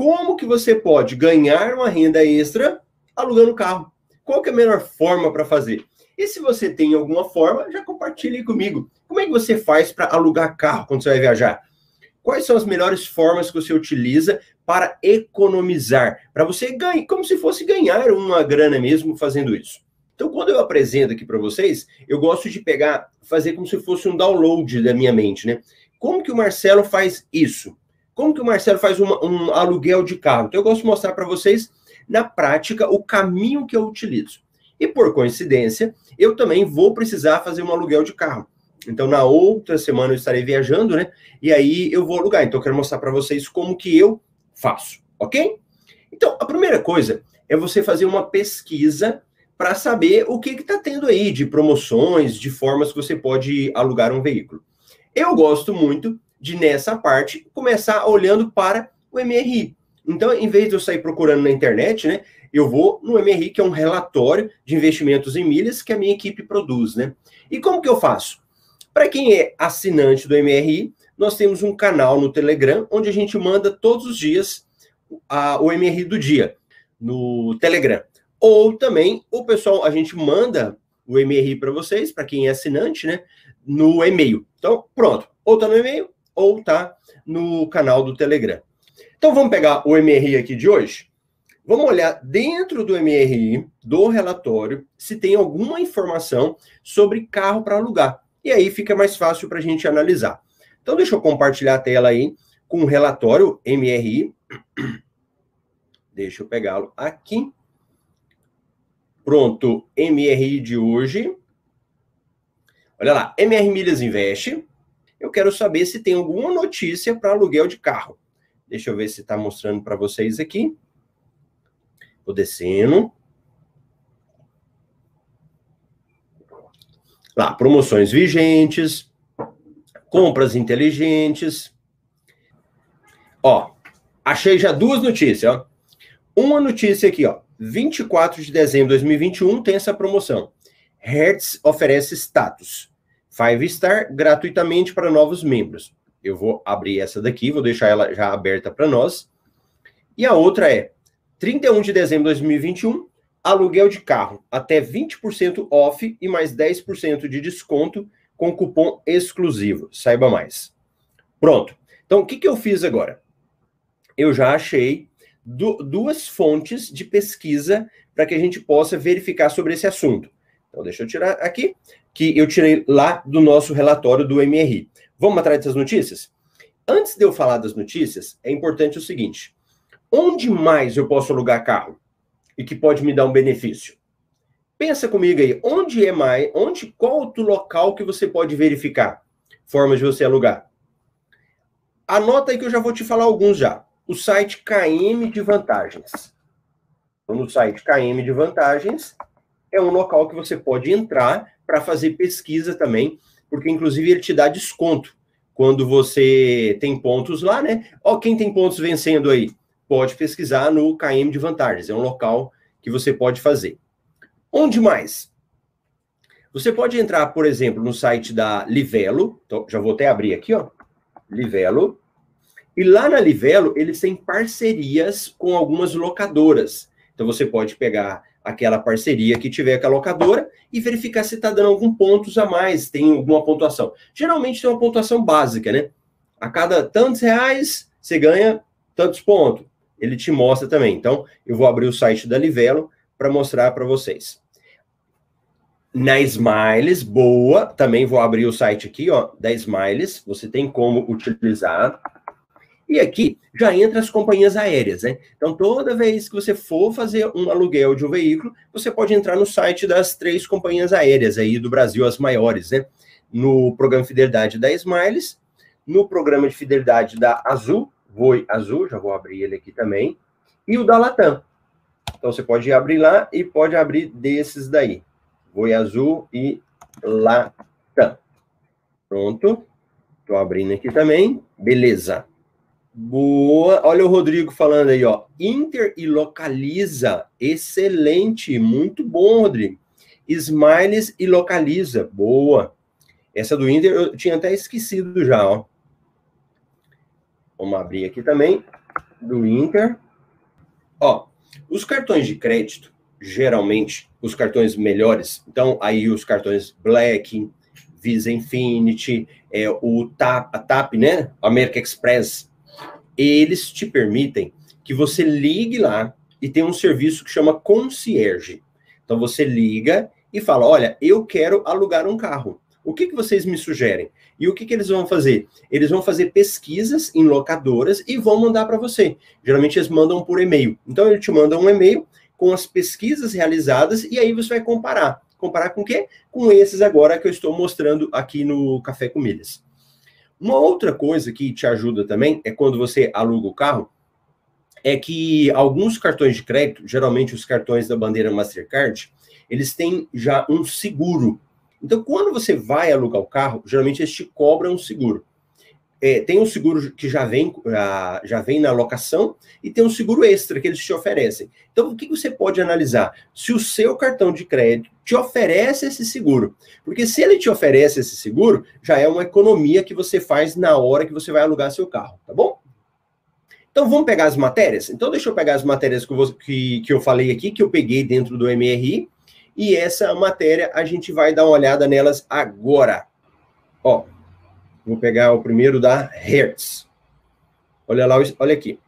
como que você pode ganhar uma renda extra alugando carro. Qual que é a melhor forma para fazer? E se você tem alguma forma, já compartilhe comigo. Como é que você faz para alugar carro quando você vai viajar? Quais são as melhores formas que você utiliza para economizar? Para você ganhar, como se fosse ganhar uma grana mesmo fazendo isso. Então, quando eu apresento aqui para vocês, eu gosto de pegar, fazer como se fosse um download da minha mente, né? Como que o Marcelo faz isso? Como que o Marcelo faz uma, um aluguel de carro? Então, eu gosto de mostrar para vocês, na prática, o caminho que eu utilizo. E por coincidência, eu também vou precisar fazer um aluguel de carro. Então, na outra semana eu estarei viajando, né? E aí eu vou alugar. Então, eu quero mostrar para vocês como que eu faço, ok? Então, a primeira coisa é você fazer uma pesquisa para saber o que está tendo aí de promoções, de formas que você pode alugar um veículo. Eu gosto muito de, nessa parte, começar olhando para o MRI. Então, em vez de eu sair procurando na internet, né, eu vou no MRI, que é um relatório de investimentos em milhas que a minha equipe produz, né? E como que eu faço? Para quem é assinante do MRI, nós temos um canal no Telegram, onde a gente manda todos os dias a, o MRI do dia, no Telegram. Ou também o pessoal, a gente manda o MRI para vocês, para quem é assinante, né? No e-mail. Então, pronto. Ou tá no e-mail, ou tá no canal do Telegram. Então, vamos pegar o MRI aqui de hoje. Vamos olhar dentro do MRI, do relatório, se tem alguma informação sobre carro para alugar. E aí fica mais fácil para a gente analisar. Então, deixa eu compartilhar a tela aí com o relatório MRI. Deixa eu pegá-lo aqui. Pronto, MRI de hoje. Olha lá, MR Milhas Investe. Eu quero saber se tem alguma notícia para aluguel de carro. Deixa eu ver se está mostrando para vocês aqui. Vou descendo. Lá, promoções vigentes, compras inteligentes. Ó, achei já duas notícias, ó. Uma notícia aqui, ó. 24 de dezembro de 2021 tem essa promoção. Hertz oferece status. Five Star gratuitamente para novos membros. Eu vou abrir essa daqui, vou deixar ela já aberta para nós. E a outra é 31 de dezembro de 2021, aluguel de carro até 20% off e mais 10% de desconto com cupom exclusivo. Saiba mais. Pronto. Então, o que, que eu fiz agora? Eu já achei du duas fontes de pesquisa para que a gente possa verificar sobre esse assunto. Então, deixa eu tirar aqui, que eu tirei lá do nosso relatório do MRI. Vamos atrás dessas notícias? Antes de eu falar das notícias, é importante o seguinte: onde mais eu posso alugar carro e que pode me dar um benefício? Pensa comigo aí, onde é mais, onde, qual outro local que você pode verificar formas de você alugar? Anota aí que eu já vou te falar alguns já o site KM de Vantagens. Então, no site KM de Vantagens é um local que você pode entrar para fazer pesquisa também, porque inclusive ele te dá desconto quando você tem pontos lá, né? Ó, quem tem pontos vencendo aí, pode pesquisar no KM de Vantagens. É um local que você pode fazer. Onde mais? Você pode entrar, por exemplo, no site da Livelo. Então, já vou até abrir aqui, ó. Livelo. E lá na Livelo, eles têm parcerias com algumas locadoras. Então você pode pegar aquela parceria que tiver com a locadora e verificar se está dando algum pontos a mais, tem alguma pontuação. Geralmente tem uma pontuação básica, né? A cada tantos reais você ganha tantos pontos. Ele te mostra também. Então, eu vou abrir o site da Livelo para mostrar para vocês. Na Smiles, boa, também vou abrir o site aqui, ó, da Smiles, você tem como utilizar. E aqui já entra as companhias aéreas, né? Então, toda vez que você for fazer um aluguel de um veículo, você pode entrar no site das três companhias aéreas aí do Brasil, as maiores, né? No programa de fidelidade da Smiles, no programa de fidelidade da Azul, Voi Azul, já vou abrir ele aqui também, e o da Latam. Então, você pode abrir lá e pode abrir desses daí. Voi Azul e Latam. Pronto. Estou abrindo aqui também. Beleza. Boa. Olha o Rodrigo falando aí, ó. Inter e localiza. Excelente. Muito bom, Rodrigo. Smiles e localiza. Boa. Essa do Inter eu tinha até esquecido já, ó. Vamos abrir aqui também. do Inter. Ó, os cartões de crédito, geralmente, os cartões melhores, então aí os cartões Black, Visa Infinity, é, o TAP, a TAP, né? American Express, eles te permitem que você ligue lá e tem um serviço que chama concierge. Então você liga e fala: olha, eu quero alugar um carro. O que, que vocês me sugerem? E o que, que eles vão fazer? Eles vão fazer pesquisas em locadoras e vão mandar para você. Geralmente eles mandam por e-mail. Então ele te manda um e-mail com as pesquisas realizadas e aí você vai comparar. Comparar com o quê? Com esses agora que eu estou mostrando aqui no Café com Milhas. Uma outra coisa que te ajuda também é quando você aluga o carro, é que alguns cartões de crédito, geralmente os cartões da bandeira Mastercard, eles têm já um seguro. Então, quando você vai alugar o carro, geralmente eles te cobram um seguro. É, tem um seguro que já vem, já vem na locação e tem um seguro extra que eles te oferecem. Então, o que você pode analisar? Se o seu cartão de crédito te oferece esse seguro. Porque se ele te oferece esse seguro, já é uma economia que você faz na hora que você vai alugar seu carro, tá bom? Então vamos pegar as matérias? Então deixa eu pegar as matérias que eu, que, que eu falei aqui, que eu peguei dentro do MRI, e essa matéria a gente vai dar uma olhada nelas agora. Ó, vou pegar o primeiro da Hertz. Olha lá, olha aqui.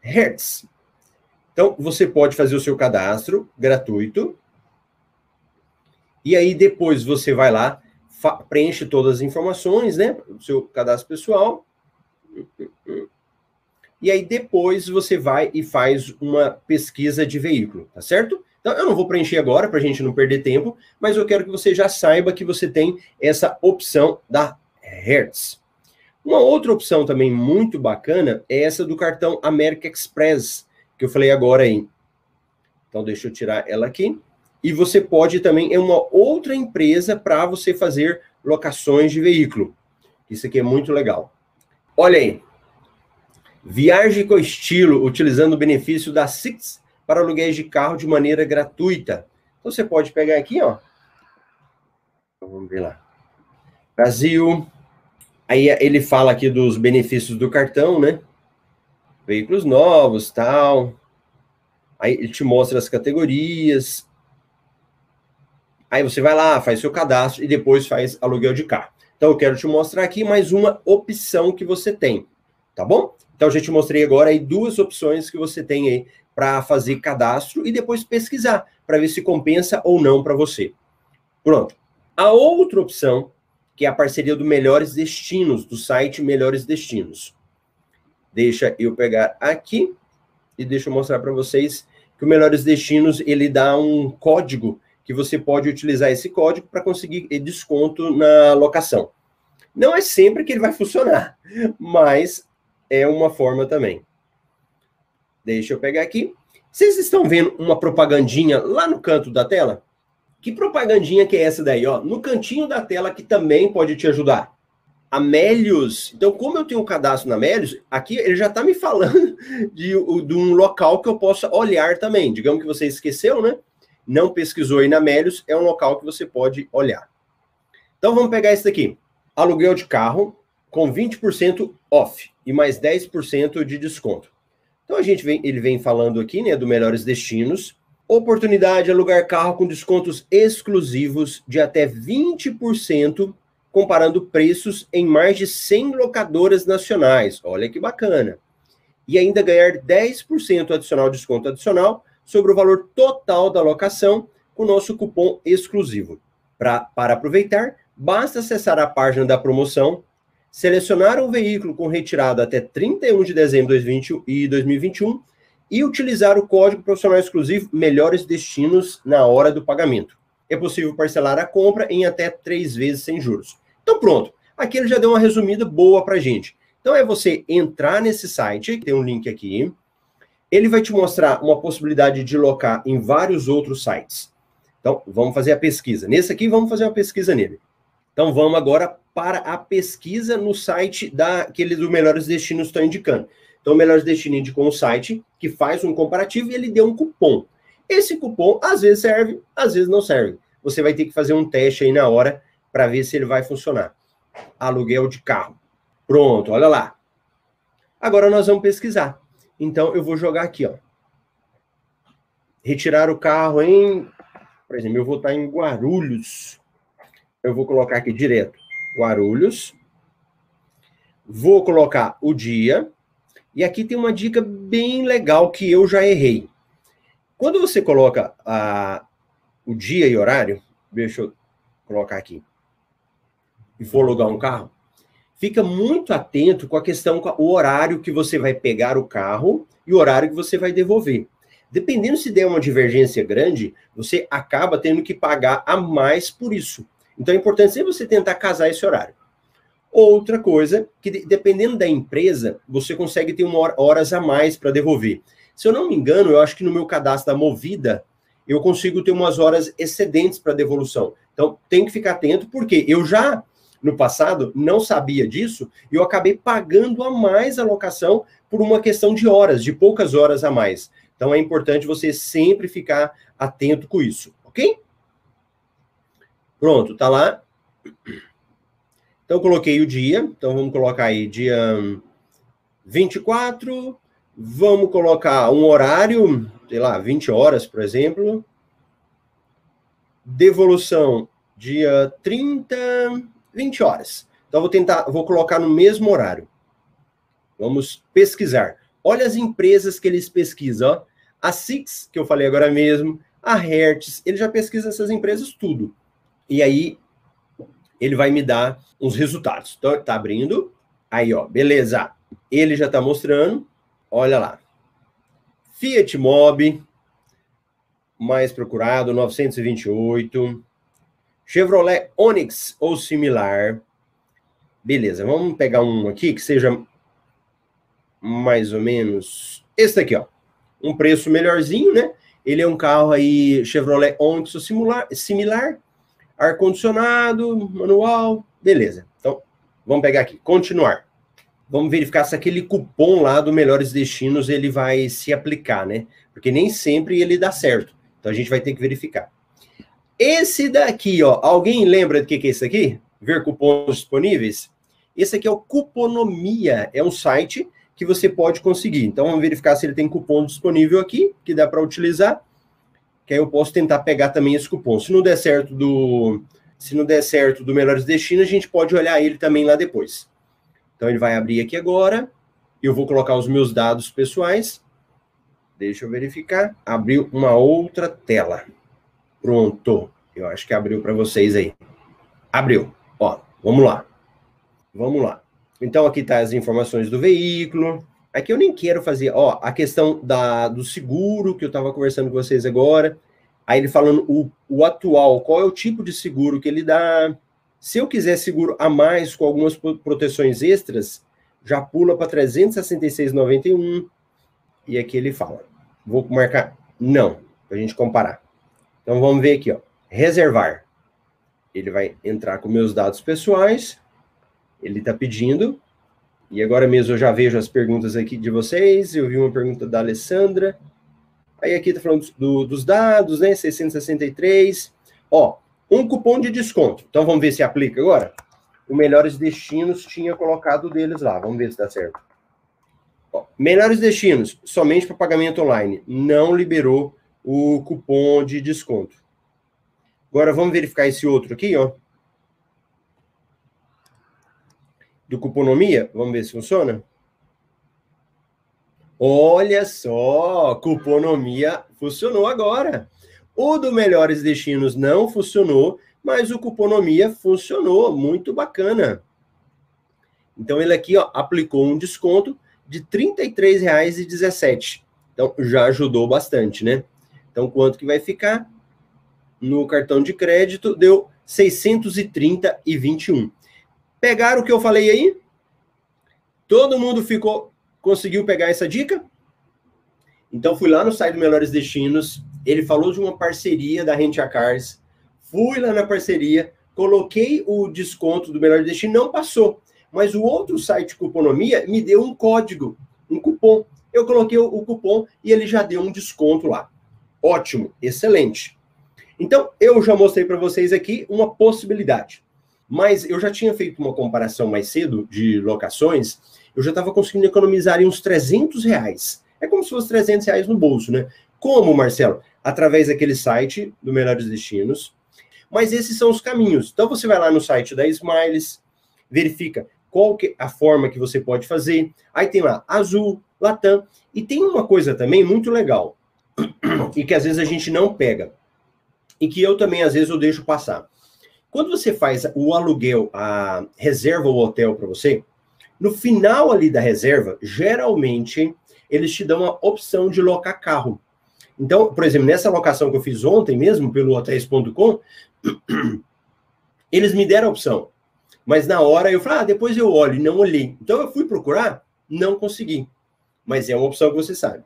Hertz. Então você pode fazer o seu cadastro gratuito. E aí depois você vai lá, preenche todas as informações, né? O seu cadastro pessoal e aí depois você vai e faz uma pesquisa de veículo, tá certo? Então eu não vou preencher agora para a gente não perder tempo, mas eu quero que você já saiba que você tem essa opção da Hertz. Uma outra opção também muito bacana é essa do cartão American Express, que eu falei agora aí. Então deixa eu tirar ela aqui. E você pode também, é uma outra empresa para você fazer locações de veículo. Isso aqui é muito legal. Olha aí, Viaje com estilo, utilizando o benefício da Six para aluguéis de carro de maneira gratuita. Então você pode pegar aqui, ó. Vamos ver lá. Brasil. Aí ele fala aqui dos benefícios do cartão, né? Veículos novos, tal. Aí ele te mostra as categorias. Aí você vai lá, faz seu cadastro e depois faz aluguel de carro. Então eu quero te mostrar aqui mais uma opção que você tem, tá bom? Então, a gente mostrei agora aí duas opções que você tem aí para fazer cadastro e depois pesquisar para ver se compensa ou não para você. Pronto. A outra opção, que é a parceria do Melhores Destinos, do site Melhores Destinos. Deixa eu pegar aqui e deixa eu mostrar para vocês que o Melhores Destinos, ele dá um código que você pode utilizar esse código para conseguir desconto na locação. Não é sempre que ele vai funcionar, mas é uma forma também. Deixa eu pegar aqui. Vocês estão vendo uma propagandinha lá no canto da tela? Que propagandinha que é essa daí, ó? No cantinho da tela que também pode te ajudar. Amélios. Então, como eu tenho um cadastro na Amélios, aqui ele já está me falando de, de, um local que eu possa olhar também. Digamos que você esqueceu, né? Não pesquisou aí na Amélios, é um local que você pode olhar. Então, vamos pegar esse daqui. Aluguel de carro com 20% off e mais 10% de desconto. Então a gente vem, ele vem falando aqui, né, do melhores destinos, oportunidade de alugar carro com descontos exclusivos de até 20%, comparando preços em mais de 100 locadoras nacionais. Olha que bacana. E ainda ganhar 10% adicional desconto adicional sobre o valor total da locação com nosso cupom exclusivo. Pra, para aproveitar, basta acessar a página da promoção selecionar um veículo com retirada até 31 de dezembro de 2020 e 2021 e utilizar o código profissional exclusivo Melhores Destinos na hora do pagamento. É possível parcelar a compra em até três vezes sem juros. Então, pronto. Aqui ele já deu uma resumida boa para gente. Então, é você entrar nesse site, tem um link aqui. Ele vai te mostrar uma possibilidade de locar em vários outros sites. Então, vamos fazer a pesquisa. Nesse aqui, vamos fazer uma pesquisa nele. Então, vamos agora para a pesquisa no site da, que do Melhores Destinos estão indicando. Então, Melhores Destinos indicou um site que faz um comparativo e ele deu um cupom. Esse cupom às vezes serve, às vezes não serve. Você vai ter que fazer um teste aí na hora para ver se ele vai funcionar. Aluguel de carro. Pronto, olha lá. Agora nós vamos pesquisar. Então eu vou jogar aqui, ó. Retirar o carro em, por exemplo, eu vou estar em Guarulhos. Eu vou colocar aqui direto Guarulhos. Vou colocar o dia. E aqui tem uma dica bem legal que eu já errei. Quando você coloca a, o dia e horário, deixa eu colocar aqui, e for alugar um carro, fica muito atento com a questão, o horário que você vai pegar o carro e o horário que você vai devolver. Dependendo se der uma divergência grande, você acaba tendo que pagar a mais por isso. Então é importante você tentar casar esse horário. Outra coisa, que dependendo da empresa, você consegue ter uma hora, horas a mais para devolver. Se eu não me engano, eu acho que no meu cadastro da Movida, eu consigo ter umas horas excedentes para devolução. Então, tem que ficar atento, porque eu já, no passado, não sabia disso, e eu acabei pagando a mais a locação por uma questão de horas, de poucas horas a mais. Então, é importante você sempre ficar atento com isso, ok? Pronto, tá lá. Então, coloquei o dia. Então, vamos colocar aí dia 24. Vamos colocar um horário, sei lá, 20 horas, por exemplo. Devolução, dia 30, 20 horas. Então, vou tentar, vou colocar no mesmo horário. Vamos pesquisar. Olha as empresas que eles pesquisam. Ó. A Six, que eu falei agora mesmo, a Hertz, ele já pesquisa essas empresas tudo. E aí, ele vai me dar uns resultados. Então, tá abrindo. Aí, ó, beleza. Ele já tá mostrando. Olha lá. Fiat Mobi, mais procurado, 928. Chevrolet Onix ou similar. Beleza, vamos pegar um aqui que seja mais ou menos esse aqui, ó. Um preço melhorzinho, né? Ele é um carro aí Chevrolet Onix ou similar, similar ar-condicionado, manual, beleza. Então, vamos pegar aqui, continuar. Vamos verificar se aquele cupom lá do Melhores Destinos ele vai se aplicar, né? Porque nem sempre ele dá certo. Então a gente vai ter que verificar. Esse daqui, ó, alguém lembra do que, que é esse aqui? Ver cupons disponíveis? Esse aqui é o Cuponomia, é um site que você pode conseguir. Então vamos verificar se ele tem cupom disponível aqui, que dá para utilizar que aí eu posso tentar pegar também esse cupom. Se não der certo do se não der certo do Melhores Destinos, a gente pode olhar ele também lá depois. Então ele vai abrir aqui agora. Eu vou colocar os meus dados pessoais. Deixa eu verificar. Abriu uma outra tela. Pronto. Eu acho que abriu para vocês aí. Abriu. Ó, vamos lá. Vamos lá. Então aqui tá as informações do veículo. Aqui eu nem quero fazer, ó, a questão da, do seguro que eu estava conversando com vocês agora. Aí ele falando o, o atual, qual é o tipo de seguro que ele dá. Se eu quiser seguro a mais com algumas proteções extras, já pula para 366,91. E aqui ele fala. Vou marcar não, para a gente comparar. Então vamos ver aqui, ó. Reservar. Ele vai entrar com meus dados pessoais. Ele está pedindo e agora mesmo eu já vejo as perguntas aqui de vocês. Eu vi uma pergunta da Alessandra. Aí aqui está falando do, dos dados, né? 663. Ó, um cupom de desconto. Então vamos ver se aplica agora. O Melhores Destinos tinha colocado deles lá. Vamos ver se dá certo. Ó, melhores Destinos, somente para pagamento online. Não liberou o cupom de desconto. Agora vamos verificar esse outro aqui, ó. Do Cuponomia. Vamos ver se funciona. Olha só, Cuponomia funcionou agora. O do Melhores Destinos não funcionou, mas o Cuponomia funcionou, muito bacana. Então ele aqui ó, aplicou um desconto de R$ 33,17. Então já ajudou bastante, né? Então quanto que vai ficar? No cartão de crédito deu 630,21. Pegaram o que eu falei aí? Todo mundo ficou, conseguiu pegar essa dica? Então fui lá no site do Melhores Destinos, ele falou de uma parceria da Rent a Cars, fui lá na parceria, coloquei o desconto do Melhor Destino, não passou. Mas o outro site Cuponomia me deu um código, um cupom. Eu coloquei o cupom e ele já deu um desconto lá. Ótimo, excelente. Então, eu já mostrei para vocês aqui uma possibilidade. Mas eu já tinha feito uma comparação mais cedo de locações, eu já estava conseguindo economizar uns 300 reais É como se fosse 300 reais no bolso, né? Como, Marcelo? Através daquele site do Melhores Destinos. Mas esses são os caminhos. Então você vai lá no site da Smiles, verifica qual que é a forma que você pode fazer. Aí tem lá Azul, Latam. E tem uma coisa também muito legal, e que às vezes a gente não pega, e que eu também às vezes eu deixo passar. Quando você faz o aluguel, a reserva o hotel para você, no final ali da reserva, geralmente eles te dão a opção de locar carro. Então, por exemplo, nessa locação que eu fiz ontem mesmo pelo hotéis.com, eles me deram a opção. Mas na hora eu falei, ah, depois eu olho, e não olhei. Então eu fui procurar, não consegui. Mas é uma opção que você sabe.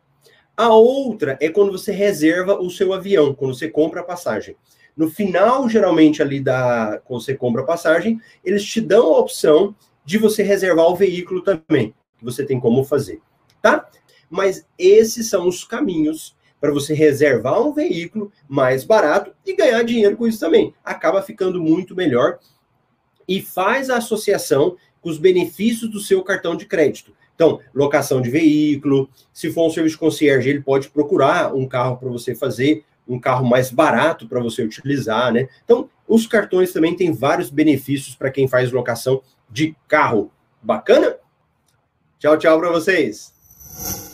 A outra é quando você reserva o seu avião, quando você compra a passagem. No final, geralmente, ali da. Quando você compra a passagem, eles te dão a opção de você reservar o veículo também, que você tem como fazer, tá? Mas esses são os caminhos para você reservar um veículo mais barato e ganhar dinheiro com isso também. Acaba ficando muito melhor e faz a associação com os benefícios do seu cartão de crédito. Então, locação de veículo, se for um serviço concierge, ele pode procurar um carro para você fazer, um carro mais barato para você utilizar, né? Então, os cartões também têm vários benefícios para quem faz locação de carro. Bacana? Tchau, tchau para vocês.